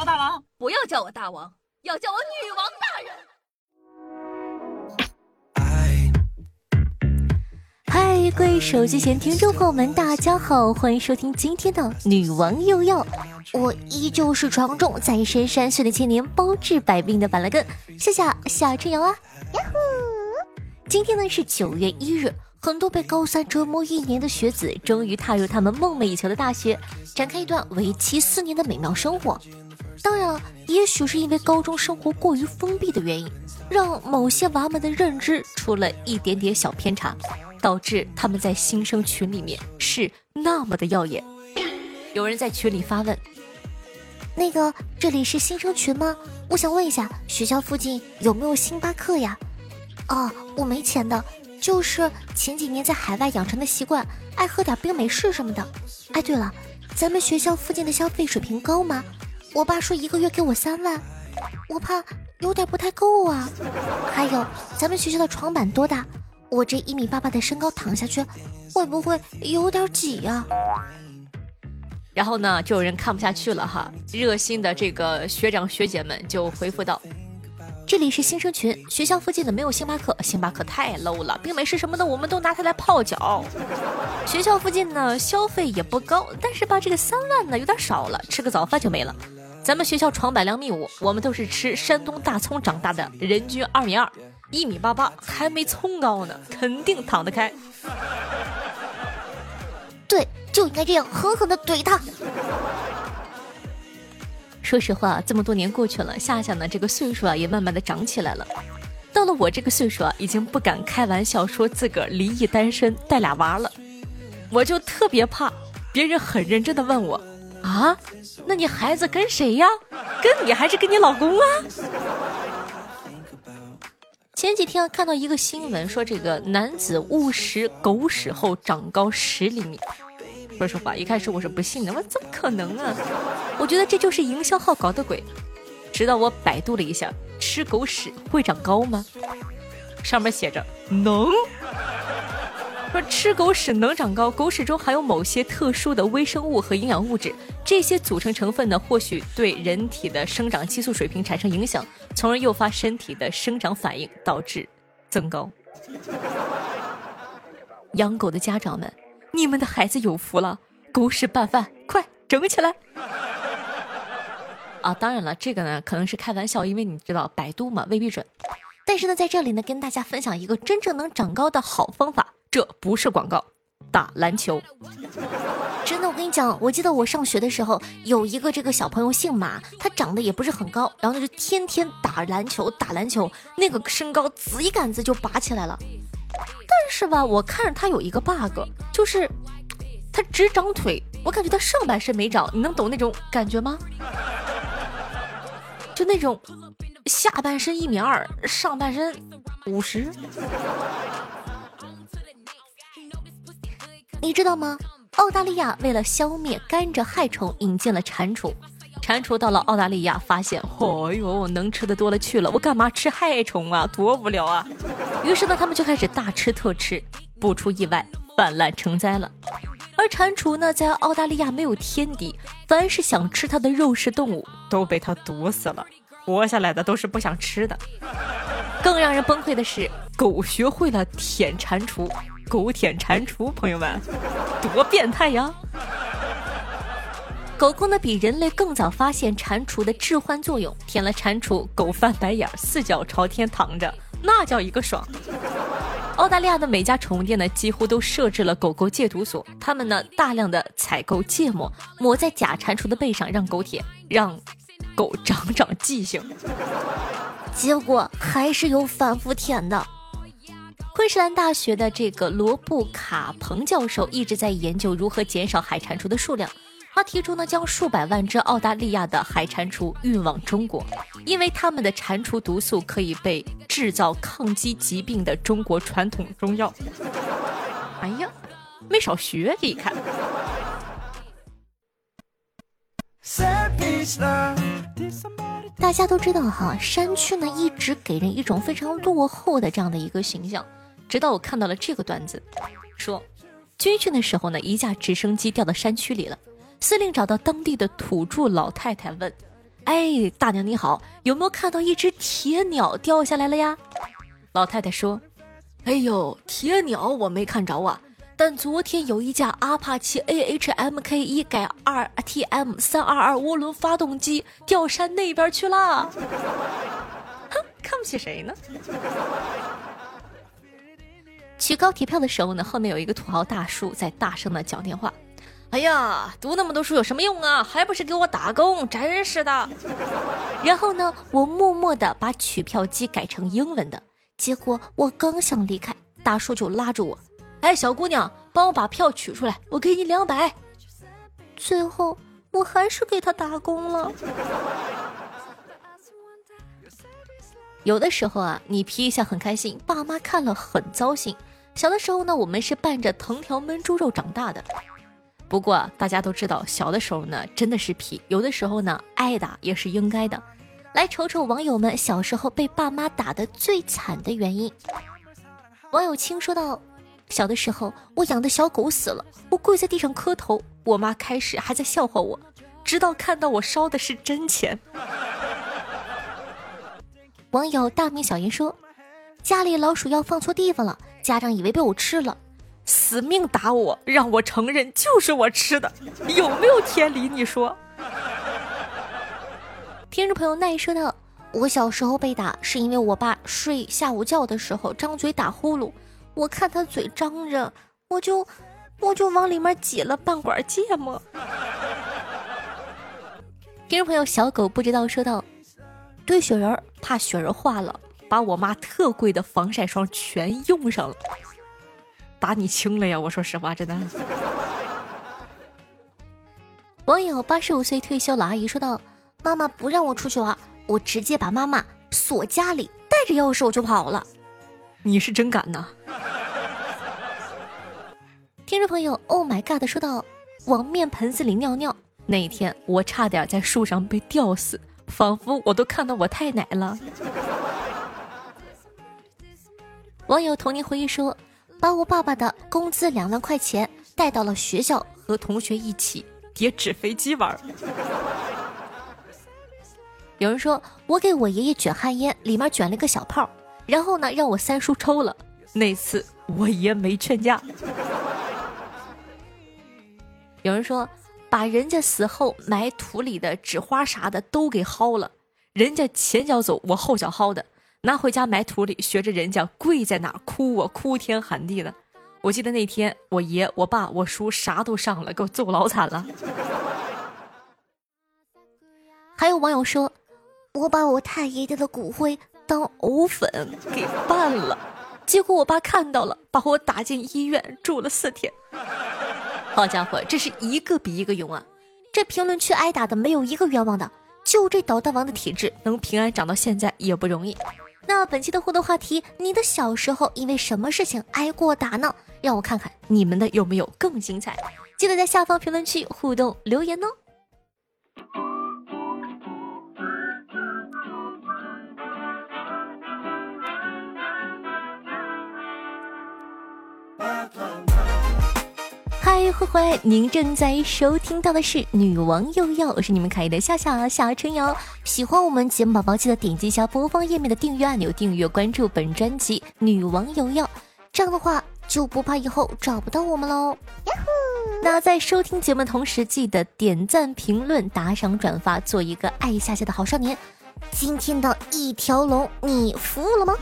我大王，不要叫我大王，要叫我女王大人。嗨，各位手机前听众朋友们，大家好，欢迎收听今天的女王又要。我依旧是床中在深山训练千年、包治百病的板蓝根，谢谢夏春瑶啊！呀呼！今天呢是九月一日，很多被高三折磨一年的学子，终于踏入他们梦寐以求的大学，展开一段为期四年的美妙生活。当然了，也许是因为高中生活过于封闭的原因，让某些娃们的认知出了一点点小偏差。导致他们在新生群里面是那么的耀眼。有人在群里发问：“那个这里是新生群吗？我想问一下，学校附近有没有星巴克呀？”“哦，我没钱的，就是前几年在海外养成的习惯，爱喝点冰美式什么的。”“哎，对了，咱们学校附近的消费水平高吗？我爸说一个月给我三万，我怕有点不太够啊。还有，咱们学校的床板多大？”我这一米八八的身高躺下去，会不会有点挤呀？然后呢，就有人看不下去了哈，热心的这个学长学姐们就回复道：“这里是新生群，学校附近的没有星巴克，星巴克太 low 了，冰美式什么的我们都拿它来泡脚。学校附近呢消费也不高，但是吧这个三万呢有点少了，吃个早饭就没了。咱们学校床板两米五，我们都是吃山东大葱长大的，人均二米二。”一米八八，还没葱高呢，肯定躺得开。对，就应该这样狠狠的怼他。说实话，这么多年过去了，夏夏呢这个岁数啊也慢慢的长起来了。到了我这个岁数啊，已经不敢开玩笑说自个儿离异单身带俩娃了。我就特别怕别人很认真的问我啊，那你孩子跟谁呀？跟你还是跟你老公啊？前几天看到一个新闻，说这个男子误食狗屎后长高十厘米。说实话，一开始我是不信的，我怎么可能啊？我觉得这就是营销号搞的鬼。直到我百度了一下，吃狗屎会长高吗？上面写着能。说吃狗屎能长高，狗屎中含有某些特殊的微生物和营养物质，这些组成成分呢，或许对人体的生长激素水平产生影响，从而诱发身体的生长反应，导致增高。养狗的家长们，你们的孩子有福了，狗屎拌饭，快整起来！啊，当然了，这个呢可能是开玩笑，因为你知道百度嘛，未必准。但是呢，在这里呢，跟大家分享一个真正能长高的好方法。这不是广告，打篮球。真的，我跟你讲，我记得我上学的时候，有一个这个小朋友姓马，他长得也不是很高，然后他就天天打篮球，打篮球，那个身高子一杆子就拔起来了。但是吧，我看着他有一个 bug，就是他只长腿，我感觉他上半身没长，你能懂那种感觉吗？就那种下半身一米二，上半身五十。你知道吗？澳大利亚为了消灭甘蔗害虫，引进了蟾蜍。蟾蜍到了澳大利亚，发现，哦哟，能吃的多了去了，我干嘛吃害虫啊？多无聊啊！于是呢，他们就开始大吃特吃，不出意外，泛滥成灾了。而蟾蜍呢，在澳大利亚没有天敌，凡是想吃它的肉食动物都被它毒死了，活下来的都是不想吃的。更让人崩溃的是，狗学会了舔蟾蜍。狗舔蟾蜍，朋友们，多变态呀！狗狗呢比人类更早发现蟾蜍的致幻作用，舔了蟾蜍，狗翻白眼，四脚朝天躺着，那叫一个爽。澳大利亚的每家宠物店呢，几乎都设置了狗狗戒毒所，他们呢大量的采购芥末，抹在假蟾蜍的背上，让狗舔，让狗长长记性。结果还是有反复舔的。昆士兰大学的这个罗布卡彭教授一直在研究如何减少海蟾蜍的数量。他提出呢，将数百万只澳大利亚的海蟾蜍运往中国，因为他们的蟾蜍毒素可以被制造抗击疾病的中国传统中药。哎呀，没少学，这一看。大家都知道哈，山区呢一直给人一种非常落后的这样的一个形象。直到我看到了这个段子，说军训的时候呢，一架直升机掉到山区里了。司令找到当地的土著老太太问：“哎，大娘你好，有没有看到一只铁鸟掉下来了呀？老太太说：“哎呦，铁鸟我没看着啊，但昨天有一架阿帕奇 AHMK 一改 2TM 三二二涡轮发动机掉山那边去了。”哼，看不起谁呢？取高铁票的时候呢，后面有一个土豪大叔在大声的讲电话。哎呀，读那么多书有什么用啊？还不是给我打工，真是的。然后呢，我默默的把取票机改成英文的，结果我刚想离开，大叔就拉住我，哎，小姑娘，帮我把票取出来，我给你两百。最后我还是给他打工了。有的时候啊，你皮一下很开心，爸妈看了很糟心。小的时候呢，我们是伴着藤条焖猪肉长大的。不过大家都知道，小的时候呢真的是皮，有的时候呢挨打也是应该的。来瞅瞅网友们小时候被爸妈打的最惨的原因。网友青说道：“小的时候我养的小狗死了，我跪在地上磕头，我妈开始还在笑话我，直到看到我烧的是真钱。”网友大名小言说：“家里老鼠药放错地方了，家长以为被我吃了。”死命打我，让我承认就是我吃的，有没有天理？你说。听众朋友奈说道：“我小时候被打是因为我爸睡下午觉的时候张嘴打呼噜，我看他嘴张着，我就我就往里面挤了半管芥末。”听众朋友小狗不知道说道：“堆雪人怕雪人化了，把我妈特贵的防晒霜全用上了。”打你轻了呀！我说实话，真的。网友八十五岁退休老阿姨说道：“妈妈不让我出去玩，我直接把妈妈锁家里，带着钥匙我就跑了。”你是真敢呐！听众朋友，Oh my God 说到：“往面盆子里尿尿，那一天我差点在树上被吊死，仿佛我都看到我太奶了。”网友童年回忆说。把我爸爸的工资两万块钱带到了学校，和同学一起叠纸飞机玩。有人说我给我爷爷卷旱烟，里面卷了个小泡，然后呢让我三叔抽了。那次我爷没劝架。有人说把人家死后埋土里的纸花啥的都给薅了，人家前脚走，我后脚薅的。拿回家埋土里，学着人家跪在那儿哭我哭天喊地的。我记得那天我爷、我爸、我叔啥都上了，给我揍老惨了。还有网友说，我把我太爷爷的骨灰当藕粉给拌了，结果我爸看到了，把我打进医院住了四天。好家伙，这是一个比一个勇啊！这评论区挨打的没有一个冤枉的，就这捣蛋王的体质，能平安长到现在也不容易。那本期的互动话题，你的小时候因为什么事情挨过打呢？让我看看你们的有没有更精彩，记得在下方评论区互动留言哦。慧慧，您正在收听到的是《女王又要》，我是你们可爱的夏夏夏春瑶。喜欢我们节目宝宝，记得点击一下播放页面的订阅按钮，订阅关注本专辑《女王又要》，这样的话就不怕以后找不到我们喽。那在收听节目同时，记得点赞、评论、打赏、转发，做一个爱夏夏的好少年。今天的一条龙，你服务了吗？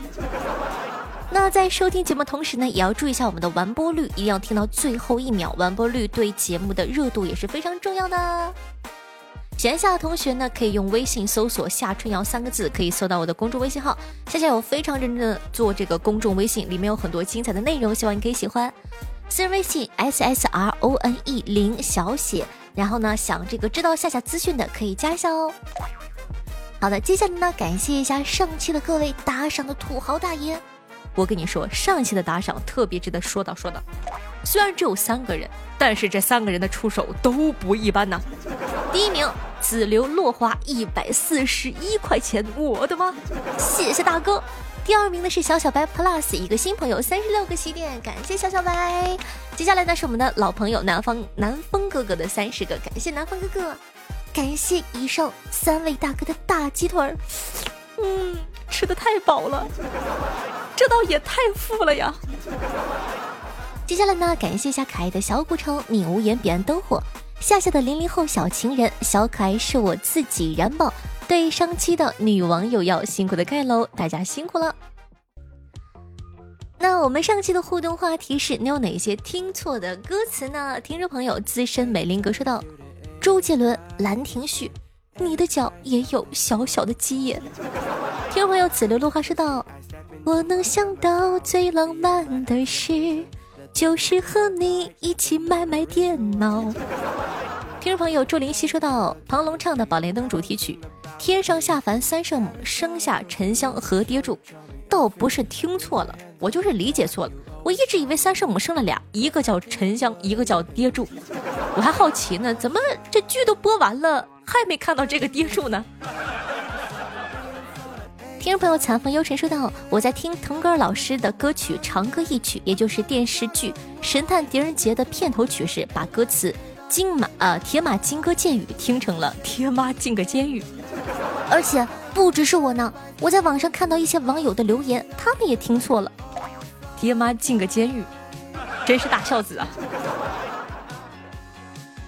那在收听节目同时呢，也要注意一下我们的完播率，一定要听到最后一秒。完播率对节目的热度也是非常重要的。闲暇的同学呢，可以用微信搜索“夏春瑶”三个字，可以搜到我的公众微信号。夏夏有非常认真的做这个公众微信，里面有很多精彩的内容，希望你可以喜欢。私人微信 s s r o n e 零小写，然后呢，想这个知道夏夏资讯的可以加一下哦。好的，接下来呢，感谢一下上期的各位打赏的土豪大爷。我跟你说，上期的打赏特别值得说道说道。虽然只有三个人，但是这三个人的出手都不一般呐。第一名，紫流落花一百四十一块钱，我的妈！谢谢大哥。第二名呢是小小白 Plus，一个新朋友，三十六个喜点，感谢小小白。接下来呢是我们的老朋友南方南风哥哥的三十个，感谢南风哥哥。感谢以上三位大哥的大鸡腿儿，嗯，吃的太饱了，这倒也太富了呀。接下来呢，感谢一下可爱的小古城，你无言彼岸灯火，夏夏的零零后小情人，小可爱是我自己燃宝。对上期的女网友要辛苦的盖楼，大家辛苦了。那我们上期的互动话题是你有哪些听错的歌词呢？听众朋友资深美林格说道：“周杰伦《兰亭序》，你的脚也有小小的鸡眼。”听众朋友紫流落花说道：“我能想到最浪漫的事，就是和你一起买买电脑。”听众朋友祝灵犀说到：“庞龙唱的《宝莲灯》主题曲，天上下凡三圣母，生下沉香和跌柱。”倒不是听错了，我就是理解错了。我一直以为三圣母生了俩，一个叫沉香，一个叫跌柱。我还好奇呢，怎么这剧都播完了，还没看到这个跌柱呢？听众朋友残风幽神说道：“我在听腾格尔老师的歌曲《长歌一曲》，也就是电视剧《神探狄仁杰》的片头曲时，把歌词‘金马呃铁马金戈剑雨’听成了‘爹妈进个监狱’，而且。”不只是我呢，我在网上看到一些网友的留言，他们也听错了。爹妈进个监狱，真是大孝子啊！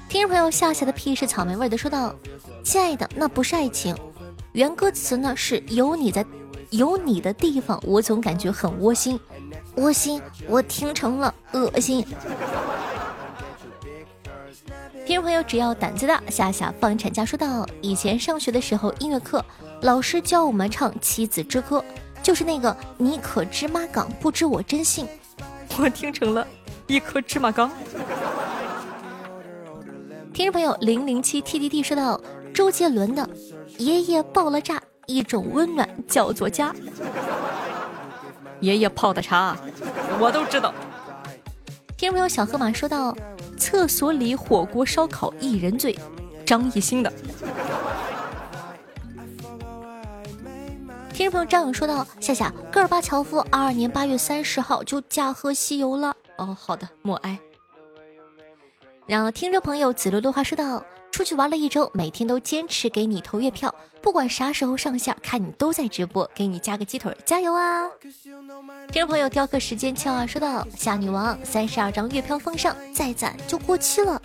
听众朋友夏夏的屁是草莓味的说道：“亲爱的，那不是爱情，原歌词呢是有你在，有你的地方，我总感觉很窝心。窝心，我听成了恶心。”听众朋友，只要胆子大，夏夏放产假说道：“以前上学的时候，音乐课。”老师教我们唱《妻子之歌》，就是那个“你可知妈岗，不知我真性”，我听成了一颗芝麻缸。听众朋友零零七 T D D 说到周杰伦的《爷爷爆了炸》，一种温暖叫做家。爷爷泡的茶，我都知道。听众朋友小河马说到厕所里火锅烧烤一人醉，张艺兴的。听众朋友张勇说道：“夏夏，戈尔巴乔夫二二年八月三十号就驾鹤西游了。”哦，好的，默哀。然后听众朋友紫罗落花说道：“出去玩了一周，每天都坚持给你投月票，不管啥时候上线，看你都在直播，给你加个鸡腿，加油啊！”听众朋友雕刻时间敲啊说道：“夏女王三十二张月票奉上，再攒就过期了。”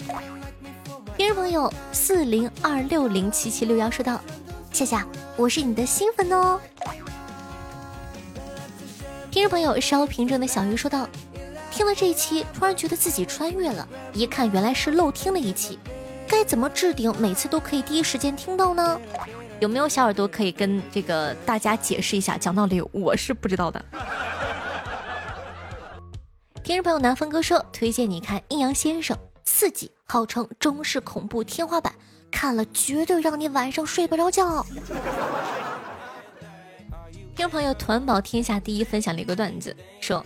听众朋友四零二六零七七六幺说道。夏夏，我是你的新粉哦。听众朋友烧瓶中的小鱼说道：“听了这一期，突然觉得自己穿越了。一看原来是漏听了一期，该怎么置顶，每次都可以第一时间听到呢？有没有小耳朵可以跟这个大家解释一下？讲道理，我是不知道的。”听众朋友南风哥说：“推荐你看《阴阳先生》，刺激，号称中式恐怖天花板。”看了绝对让你晚上睡不着觉。听众朋友团宝天下第一分享了一个段子，说，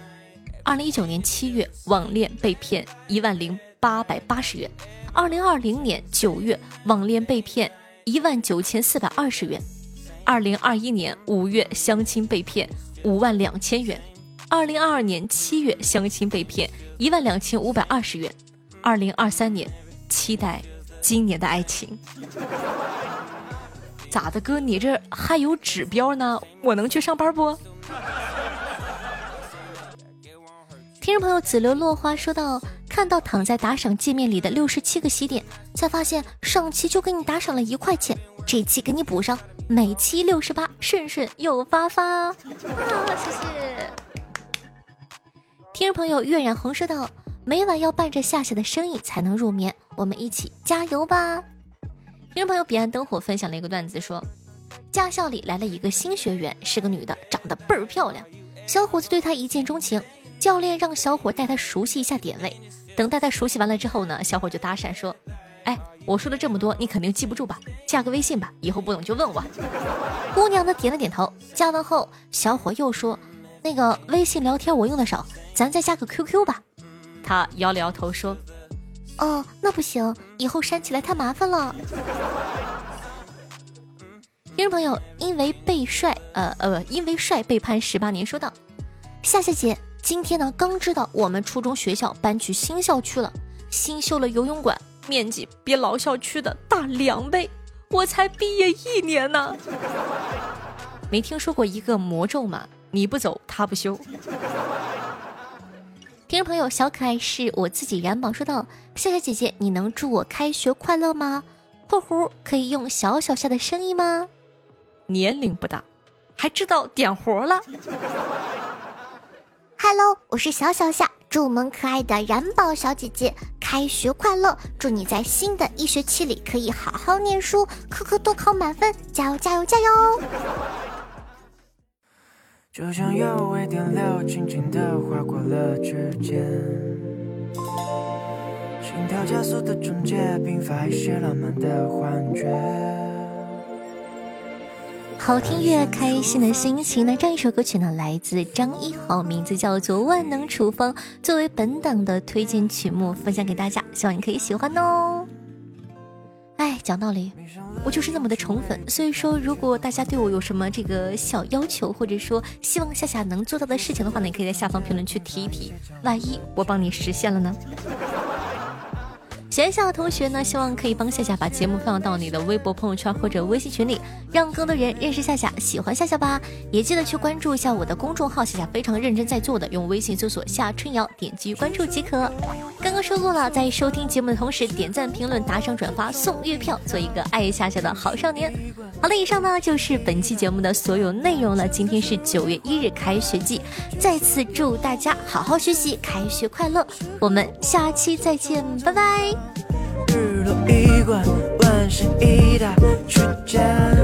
二零一九年七月网恋被骗一万零八百八十元，二零二零年九月网恋被骗一万九千四百二十元，二零二一年五月相亲被骗五万两千元，二零二二年七月相亲被骗一万两千五百二十元，二零二三年期待。今年的爱情咋的，哥？你这还有指标呢？我能去上班不？听众朋友紫流落花说到，看到躺在打赏界面里的六十七个喜点，才发现上期就给你打赏了一块钱，这期给你补上，每期六十八，顺顺又发发啊！谢谢。听众朋友月染红说道。每晚要伴着夏夏的声音才能入眠，我们一起加油吧！听众朋友彼岸灯火分享了一个段子，说驾校里来了一个新学员，是个女的，长得倍儿漂亮。小伙子对她一见钟情，教练让小伙带她熟悉一下点位。等大家熟悉完了之后呢，小伙就搭讪说：“哎，我说了这么多，你肯定记不住吧？加个微信吧，以后不懂就问我。”姑娘呢点了点头。加完后，小伙又说：“那个微信聊天我用的少，咱再加个 QQ 吧。”他摇了摇头说：“哦，那不行，以后删起来太麻烦了。”听众朋友，因为被帅，呃呃，因为帅被判十八年。说道：“夏夏姐，今天呢刚知道我们初中学校搬去新校区了，新修了游泳馆，面积比老校区的大两倍，我才毕业一年呢。没听说过一个魔咒吗？你不走，他不休。听众朋友，小可爱是我自己燃宝说道：“夏夏姐姐，你能祝我开学快乐吗？”（括弧可以用小小夏的声音吗？）年龄不大，还知道点活了。Hello，我是小小夏，祝我们可爱的燃宝小姐姐开学快乐！祝你在新的一学期里可以好好念书，科科都考满分，加油加油加油！就像有微电流轻轻地划过了指尖，心跳加速的终结，并发一些浪漫的幻觉。好听越开心的心情那？这样一首歌曲呢，来自张一豪，名字叫做《万能处方》，作为本档的推荐曲目分享给大家，希望你可以喜欢哦。哎，讲道理，我就是那么的宠粉，所以说，如果大家对我有什么这个小要求，或者说希望夏夏能做到的事情的话呢，你可以在下方评论区提一提，万一我帮你实现了呢？闲暇的同学呢，希望可以帮夏夏把节目放到你的微博朋友圈或者微信群里，让更多人认识夏夏，喜欢夏夏吧。也记得去关注一下我的公众号，夏夏非常认真在做的，用微信搜索夏春瑶，点击关注即可。刚刚说过了，在收听节目的同时，点赞、评论、打赏、转发送月票，做一个爱夏夏的好少年。好了，以上呢就是本期节目的所有内容了。今天是九月一日开学季，再次祝大家好好学习，开学快乐。我们下期再见，拜拜。日落一关，晚星一打，去见。